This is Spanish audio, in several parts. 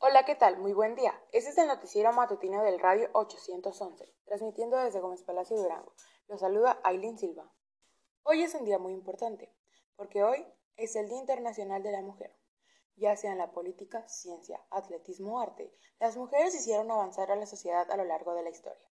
Hola, ¿qué tal? Muy buen día. Este es el noticiero matutino del Radio 811, transmitiendo desde Gómez Palacio Durango. Los saluda Aileen Silva. Hoy es un día muy importante, porque hoy es el Día Internacional de la Mujer. Ya sea en la política, ciencia, atletismo o arte, las mujeres hicieron avanzar a la sociedad a lo largo de la historia.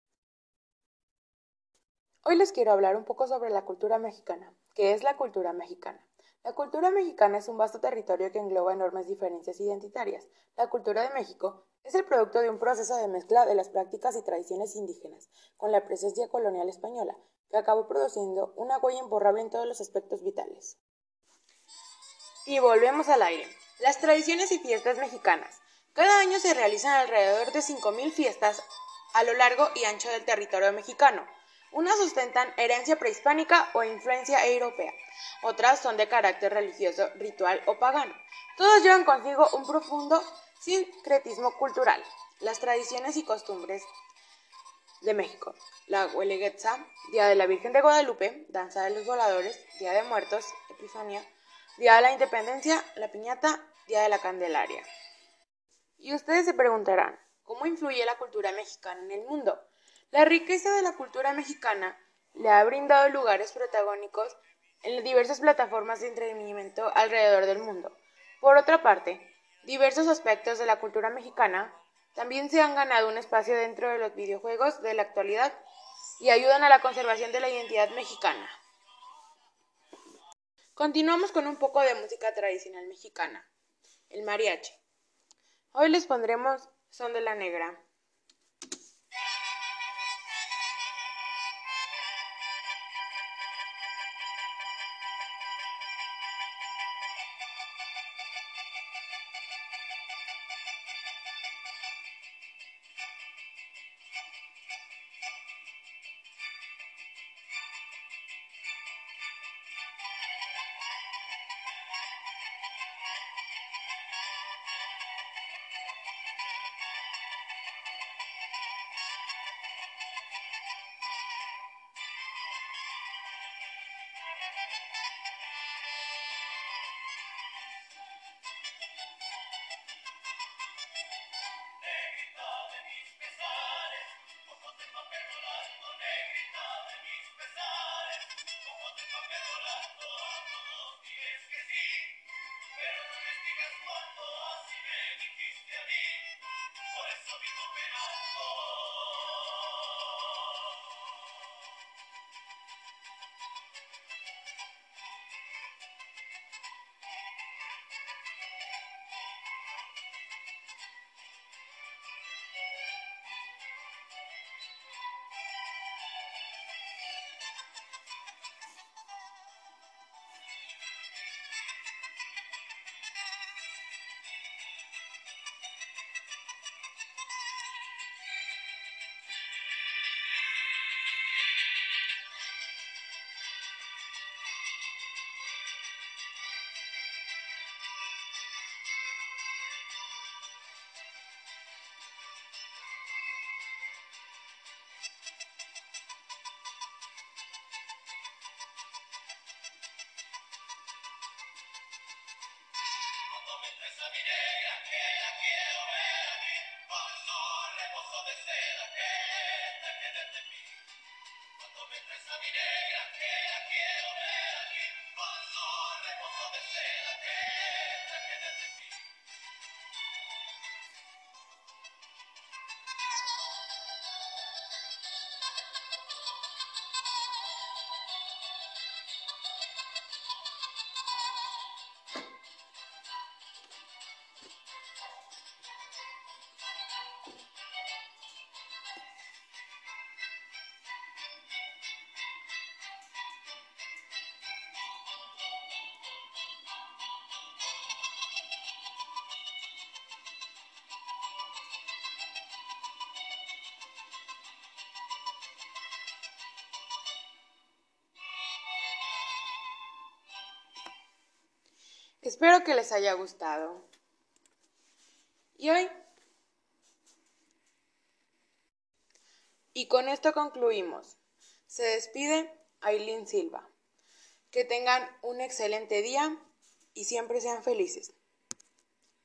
Hoy les quiero hablar un poco sobre la cultura mexicana. ¿Qué es la cultura mexicana? La cultura mexicana es un vasto territorio que engloba enormes diferencias identitarias. La cultura de México es el producto de un proceso de mezcla de las prácticas y tradiciones indígenas con la presencia colonial española, que acabó produciendo una huella imborrable en todos los aspectos vitales. Y volvemos al aire. Las tradiciones y fiestas mexicanas. Cada año se realizan alrededor de 5.000 fiestas a lo largo y ancho del territorio mexicano. Unas sustentan herencia prehispánica o influencia europea, otras son de carácter religioso, ritual o pagano. Todas llevan consigo un profundo sincretismo cultural, las tradiciones y costumbres de México. La Hueleguetza, Día de la Virgen de Guadalupe, Danza de los Voladores, Día de Muertos, Epifanía, Día de la Independencia, La Piñata, Día de la Candelaria. Y ustedes se preguntarán, ¿cómo influye la cultura mexicana en el mundo? La riqueza de la cultura mexicana le ha brindado lugares protagónicos en diversas plataformas de entretenimiento alrededor del mundo. Por otra parte, diversos aspectos de la cultura mexicana también se han ganado un espacio dentro de los videojuegos de la actualidad y ayudan a la conservación de la identidad mexicana. Continuamos con un poco de música tradicional mexicana, el mariachi. Hoy les pondremos Son de la Negra. Espero que les haya gustado. Y hoy... Y con esto concluimos. Se despide Aileen Silva. Que tengan un excelente día y siempre sean felices.